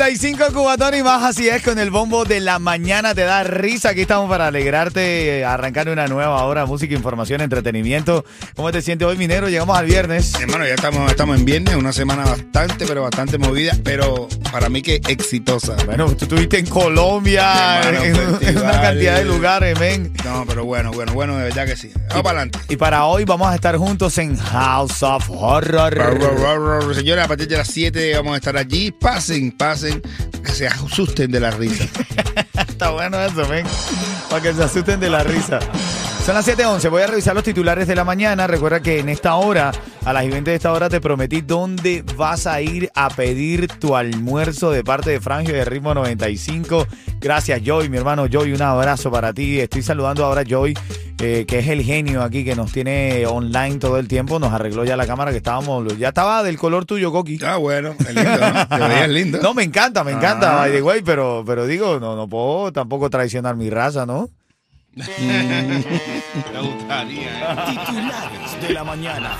95 Cubatón y más, así es, con el bombo de la mañana te da risa. Aquí estamos para alegrarte, arrancar una nueva hora, música, información, entretenimiento. ¿Cómo te sientes hoy, minero? Llegamos al viernes. Hermano, ya estamos, estamos en viernes, una semana bastante, pero bastante movida, pero para mí que exitosa. Bueno, tú estuviste en Colombia, Hermano, en, una cantidad de lugares, men. No, pero bueno, bueno, bueno, de verdad que sí. Vamos para adelante. Y para hoy vamos a estar juntos en House of Horror. Señores, a partir de las 7 vamos a estar allí. Pasen, pasen, que se asusten de la risa. Está bueno eso, ven. Para que se asusten de la risa. Son las 7.11. Voy a revisar los titulares de la mañana. Recuerda que en esta hora, a las 20 de esta hora, te prometí dónde vas a ir a pedir tu almuerzo de parte de Frangio de Ritmo 95. Gracias, Joy, mi hermano Joy. Un abrazo para ti. Estoy saludando ahora a Joy, eh, que es el genio aquí que nos tiene online todo el tiempo. Nos arregló ya la cámara que estábamos. Ya estaba del color tuyo, Coqui. Ah, bueno, es lindo, ¿no? Te veías lindo. No, me encanta, me encanta, Ah. by the way, pero, pero digo, no, no puedo tampoco traicionar mi raza, ¿no? Titulares de la mañana.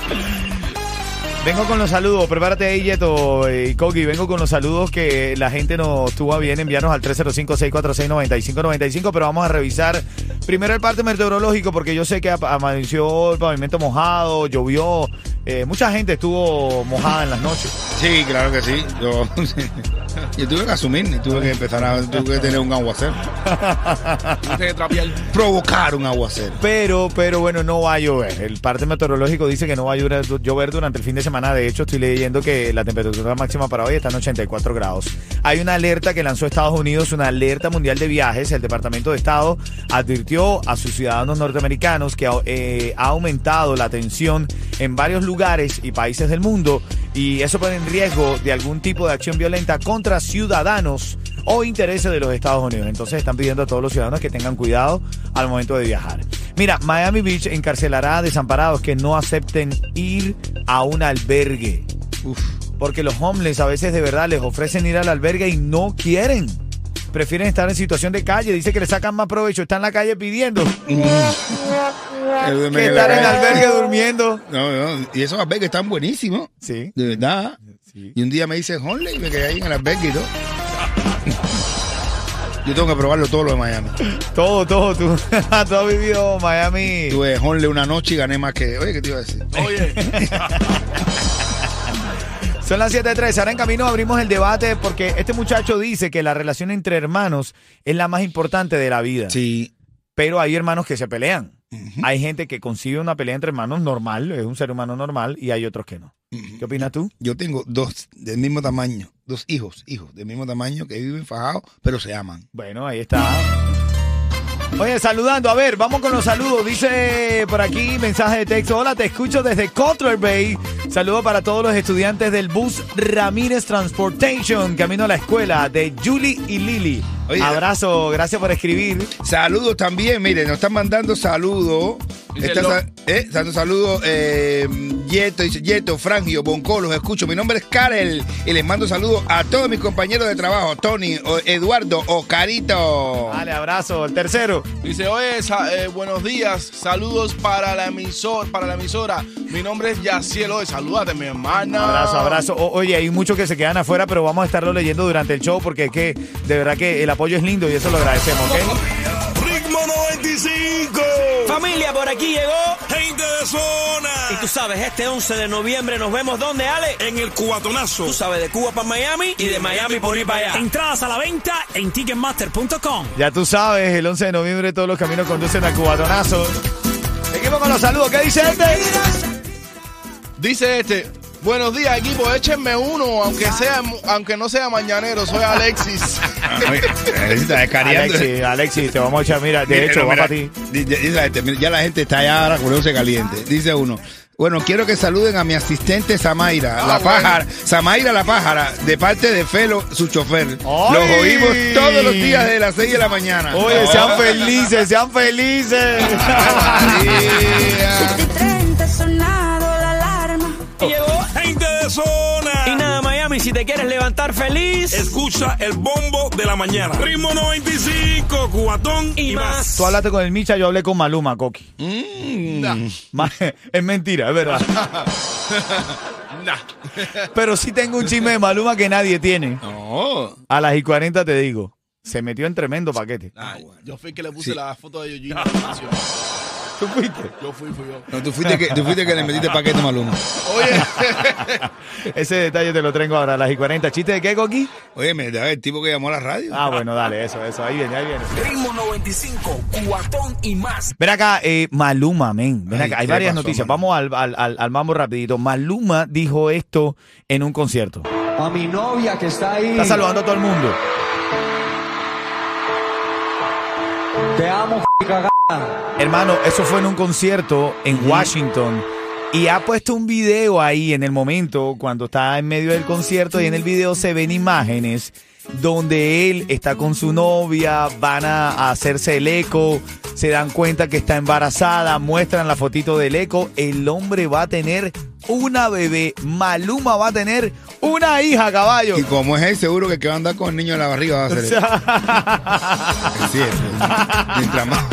Vengo con los saludos, prepárate ahí, Yeto y Kogi. Vengo con los saludos que la gente nos tuvo a bien enviarnos al 305-646-9595, pero vamos a revisar primero el parte meteorológico, porque yo sé que amaneció el pavimento mojado, llovió, eh, mucha gente estuvo mojada en las noches. Sí, claro que sí. Yo, yo tuve que asumir y tuve que empezar a tuve que tener un aguacero. Provocar un aguacero. Pero, pero bueno, no va a llover. El parte meteorológico dice que no va a llover, llover durante el fin de semana. De hecho, estoy leyendo que la temperatura máxima para hoy está en 84 grados. Hay una alerta que lanzó Estados Unidos, una alerta mundial de viajes. El Departamento de Estado advirtió a sus ciudadanos norteamericanos que eh, ha aumentado la tensión en varios lugares y países del mundo y eso pone en riesgo de algún tipo de acción violenta contra ciudadanos o intereses de los Estados Unidos. Entonces están pidiendo a todos los ciudadanos que tengan cuidado al momento de viajar. Mira, Miami Beach encarcelará a desamparados que no acepten ir a un albergue. Uf. Porque los homeless a veces de verdad les ofrecen ir al albergue y no quieren. Prefieren estar en situación de calle. Dice que le sacan más provecho. Está en la calle pidiendo que estar en el albergue durmiendo. No, no, y esos albergues están buenísimos. Sí. De verdad. Sí. Y un día me dice Honley y me quedé ahí en el albergue y todo. Yo tengo que probarlo todo lo de Miami. Todo, todo. Tú, tú has vivido Miami. Tuve Honley una noche y gané más que. Oye, ¿qué te iba a decir? Son las 7.13. Ahora en camino abrimos el debate porque este muchacho dice que la relación entre hermanos es la más importante de la vida. Sí. Pero hay hermanos que se pelean. Hay gente que concibe una pelea entre hermanos normal, es un ser humano normal, y hay otros que no. ¿Qué opinas tú? Yo tengo dos del mismo tamaño, dos hijos, hijos del mismo tamaño que viven fajados, pero se aman. Bueno, ahí está. Oye, saludando, a ver, vamos con los saludos. Dice por aquí, mensaje de texto. Hola, te escucho desde Cutler Bay. Saludo para todos los estudiantes del bus Ramírez Transportation, camino a la escuela de Julie y Lili. Oye. Abrazo, gracias por escribir. Saludos también, miren, nos están mandando saludos. Está eh, dando saludos, eh, Yeto, dice Yeto, Frangio, Bonco, los escucho. Mi nombre es Karel y les mando saludos a todos mis compañeros de trabajo, Tony, o- Eduardo, Oscarito. Dale, abrazo. El tercero. Dice, oye, sa- eh, buenos días, saludos para la, emisor, para la emisora. Mi nombre es Yaciel, oye, salúdate, mi hermana. Abrazo, abrazo. O- oye, hay muchos que se quedan afuera, pero vamos a estarlo leyendo durante el show porque es que de verdad que el apoyo es lindo y eso lo agradecemos, ¿ok? Ritmo 95. Familia, por aquí llegó. Gente de zona. Y tú sabes, este 11 de noviembre nos vemos ¿dónde, Ale? En el cubatonazo. Tú sabes, de Cuba para Miami y de Miami por ir para allá. Entradas a la venta en ticketmaster.com. Ya tú sabes, el 11 de noviembre todos los caminos conducen a Cubatonazo. Seguimos con los saludos. ¿Qué dice este? Dice este. Buenos días, equipo. Échenme uno, aunque sea, aunque no sea mañanero. Soy Alexis. Necesitas descariando. Alexi, Alexi, te vamos a echar, mira, de hecho, va mira, para ti. mira, ya la gente está allá ahora con caliente. Dice uno. Bueno, quiero que saluden a mi asistente Zamaira, Ah, la bueno. pájara, Zamaira la pájara, de parte de Felo, su chofer. ¡Ay! Los oímos todos los días de las 6 de la mañana. Oye, sean felices, sean felices. si te quieres levantar feliz. Escucha el bombo de la mañana. Ritmo 95, cubatón y más. Tú hablaste con el Micha, yo hablé con Maluma, Coqui. Mm. Ma- Es mentira, es verdad. Pero sí tengo un chisme de Maluma que nadie tiene. No. A las y 40 te digo. Se metió en tremendo paquete. Ay, yo fui el que le puse Sí. la foto de Yoyino. ¿Tú fuiste? Yo fui, fui yo. No, tú fuiste que, tú fuiste que le metiste paquete Maluma. Oye, Ese detalle te lo tengo ahora a las y 40. ¿Chiste de qué, Coqui? Oye, me da el tipo que llamó a la radio. Ah, bueno, dale, eso, eso. Ahí viene, ahí viene. Ritmo 95, cubatón y más. Ven acá, eh, Maluma, men. Ven Ay, acá, hay ¿qué varias pasó, noticias. Vamos al, al, al, al mambo rapidito. Maluma dijo esto en un concierto. A mi novia que está ahí. Está saludando a todo el mundo. Te amo, cagada. Hermano, eso fue en un concierto en Washington. Y ha puesto un video ahí en el momento, cuando está en medio del concierto, y en el video se ven imágenes donde él está con su novia, van a a hacerse el eco, se dan cuenta que está embarazada, muestran la fotito del eco, el hombre va a tener una bebé, Maluma va a tener una hija, caballo. Y como es él, seguro que el que va a andar con el niño en la barriga va a ser él. Es cierto. Mientras más.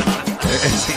sí.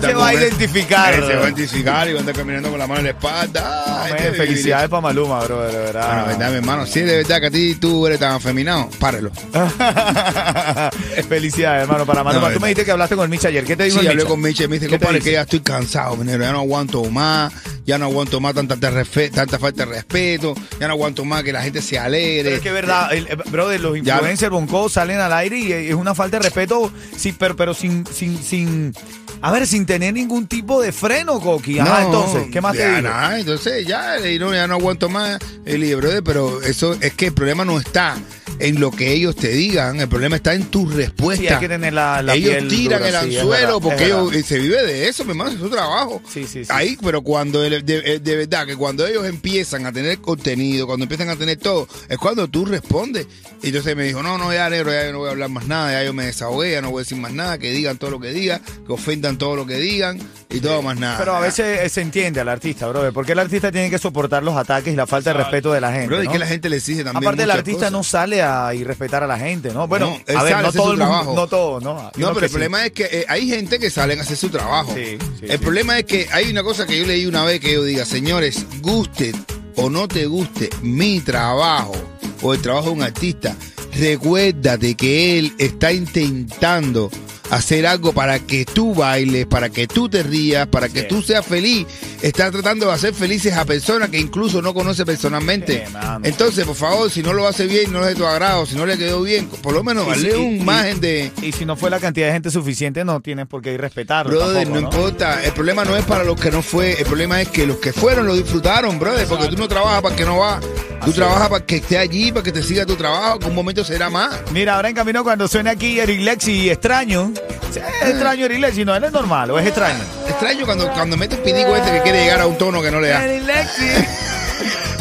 Se va a identificar. Se va a identificar y va a estar caminando con la mano en la espalda. Ay, felicidades para Maluma, bro, de verdad. Bueno, verdad, mi hermano. Es de verdad que a ti tú eres tan afeminado, párelo. Felicidades, hermano, para Maluma. No, Tú me dijiste que hablaste con Micha ayer. ¿Qué te dijo Sí, el hablé Micha? con Miche y me dice, ¿Qué te compadre, dice? que ya estoy cansado, minero, ya no aguanto más, ya no aguanto más tanta, tanta falta de respeto, ya no aguanto más que la gente se alegre. Pero es que es verdad, el, eh, brother, los Ya- influencers Bonco salen al aire y es una falta de respeto, sí, pero, pero sin, sin, sin, a ver, sin tener ningún tipo de freno, Coqui. Ajá, No, entonces, ¿qué más te digo? entonces ya, eh, no, ya no aguanto más el libro, pero eso es que el problema no está en lo que ellos te digan, el problema está en tu respuesta. Sí, hay que tener la, la ellos piel tiran dura, el anzuelo porque ellos eh, se vive de eso, mi hermano, es su trabajo. Sí, sí, sí. Ahí, pero cuando de, de- de verdad que cuando ellos empiezan a tener contenido, cuando empiezan a tener todo, es cuando tú respondes. Y entonces me dijo, no, no, ya negro, ya yo no voy a hablar más nada, ya yo me desahogué, ya no voy a decir más nada, que digan todo lo que digan, que ofendan todo lo que digan y todo más nada. Pero a veces eh, se entiende al artista, brother, porque el artista tiene que soportar los ataques y la falta de respeto de la gente. Bro, y ¿no? que la gente le exige también. Aparte, el muchas artista cosas. no sale a irrespetar a la gente, ¿no? Bueno, No, él a ver, sale a no hacer todo su el mundo, trabajo. no todo, ¿no? Hay No, unos pero que el sí. problema es que eh, hay gente que salen a hacer su trabajo. Sí, sí, el sí. problema es que hay una cosa que yo leí una vez que yo diga, señores, guste o no te guste mi trabajo o el trabajo de un artista, recuérdate que él está intentando hacer algo para que tú bailes, para que tú te rías, para que Sí. tú seas feliz. Está tratando de hacer felices a personas que incluso no conoce personalmente. Sí. Entonces, por favor, si no lo hace bien, no es de tu agrado, si no le quedó bien, por lo menos darle un y- margen de... Y si no fue la cantidad de gente suficiente, no tienes por qué ir respetarlo. Brother, tampoco, no, importa. El problema no es para los que no fue. El problema es que los que fueron lo disfrutaron, brother. Porque tú no trabajas para que no va. Tú trabajas para que esté allí, para que te siga tu trabajo. Que un momento será más. Mira, ahora en camino cuando suena aquí Eric Lexi extraño. Sí, Es extraño Eric Lexi, no, él es normal o es extraño. Extraño cuando, cuando mete el pidico este que quiere llegar a un tono que no le da. Eric Lexi.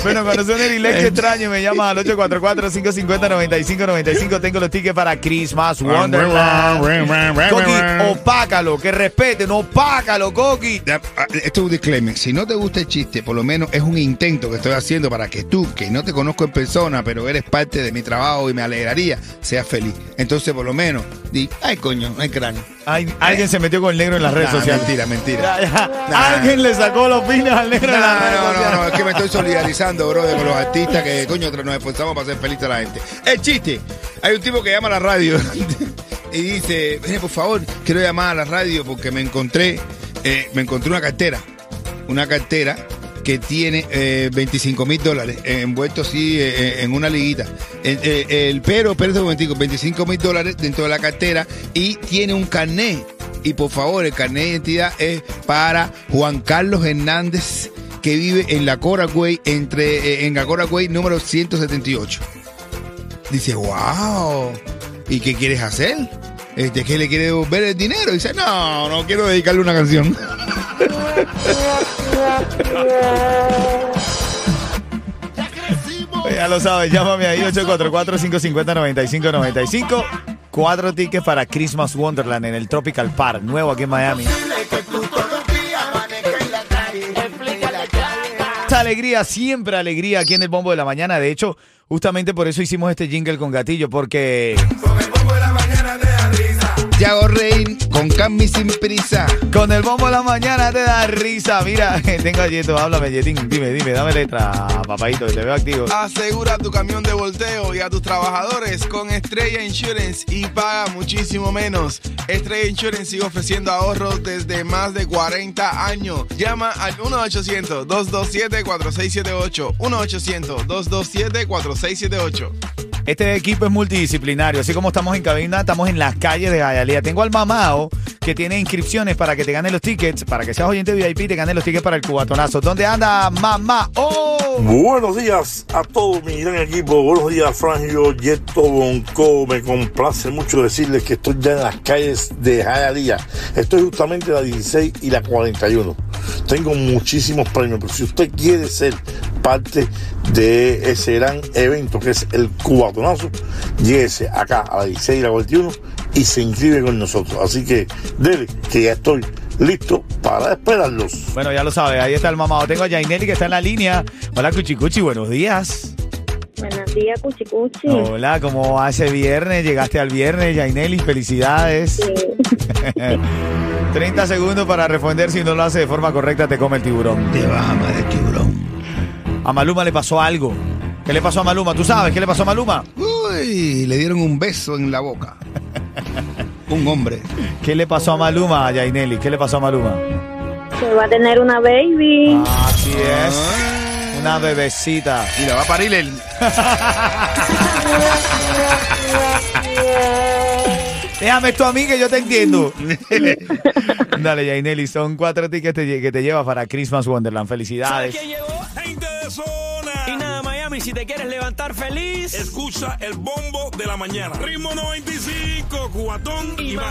Bueno, cuando Eric Lexi extraño, me llama al 844-550-9595. Tengo los tickets para Christmas Wonderland. Coqui, opácalo, que respeten, opácalo, Coqui. Ah, Esto es un disclaimer. Si no te gusta el chiste, por lo menos es un intento que estoy haciendo para que tú, que no te conozco en persona, pero eres parte de mi trabajo y me alegraría, seas feliz. Entonces, por lo menos, di, ay, coño, no hay cráneo. Ay, alguien se metió con el negro en las redes Nah, sociales. mentira, mentira. Ya, ya. Nah. Alguien le sacó los pines al negro No, en las redes no, no, sociales. no, es que me estoy solidarizando, brother, con los artistas que, coño, nos esforzamos para hacer feliz a la gente. El chiste, hay un tipo que llama a la radio y dice, "Mire, por favor, quiero llamar a la radio porque me encontré, eh, me encontré una cartera, una cartera que tiene eh, 25 mil dólares eh, envuelto así eh, en una liguita. El, eh, el- pero, espérate un momentico, 25 mil dólares dentro de la cartera y tiene un carnet. Y por favor, el carnet de identidad es para Juan Carlos Hernández, que vive en la Coragüey, entre, eh, en la Coragüey número 178. Dice, wow, ¿y qué quieres hacer? Este, ¿Qué le quiere devolver el dinero? Dice, no, no quiero dedicarle una canción. Ya lo sabes, llámame ahí 844-550-9595. Cuatro tickets para Christmas Wonderland en el Tropical Park, nuevo aquí en Miami. Esta alegría, siempre alegría aquí en el Bombo de la Mañana. De hecho, justamente por eso hicimos este jingle con Gatillo, porque Yago Rey con Cami sin prisa. con el Bombo de la Mañana te da risa. Mira, tengo a Yeto, háblame, Yetín. Dime, dime, dame letra, papadito, que te veo activo. Asegura tu camión de volteo y a tus trabajadores con Estrella Insurance y paga muchísimo menos. Estrella Insurance sigue ofreciendo ahorros desde más de 40 años. Llama al 1-800-227-4678. 1-800-227-4678. Este equipo es multidisciplinario, así como estamos en cabina, estamos en las calles de Hialeah. Tengo al mamao que tiene inscripciones para que te ganen los tickets, para que seas oyente VIP y te ganen los tickets para el cubatonazo. ¿Dónde anda mamá? ¡Oh! Buenos días a todo mi gran equipo. Buenos días, Frangio, Yeto, Bonco. Me complace mucho decirles que estoy ya en las calles de Hialeah. Estoy justamente en la 16 y la 41. Tengo muchísimos premios, pero si usted quiere ser parte de ese gran evento que es el Cubatonazo, lléguese acá a la 16 y la 41 y se inscribe con nosotros. Así que dele, que ya estoy listo para esperarlos. Bueno, ya lo sabes, ahí está el mamado. Tengo a Jaineli que está en la línea. Hola, Cuchicuchi, buenos días. Buenos días, Cuchi Cuchi. Hola, ¿cómo va ese viernes? Llegaste al viernes, Jaineli, felicidades. 30 segundos para responder. Si no lo hace de forma correcta, te come el tiburón. Te vas a tiburón. A Maluma le pasó algo. ¿Qué le pasó a Maluma? ¿Tú sabes qué le pasó a Maluma? Uy, le dieron un beso en la boca. Un hombre. ¿Qué le pasó a Maluma, a Yaineli? ¿Qué le pasó a Maluma? Que va a tener una baby. Así es. Una bebecita. Y la va a parir el. Déjame esto a mí que yo te entiendo. Dale, Yaineli, son cuatro tickets que te, llevas para Christmas Wonderland. ¿Sabes Felicidades. Y nada, Miami, si te quieres levantar feliz. Escucha el bombo de la mañana. Ritmo 95, cuatón y más.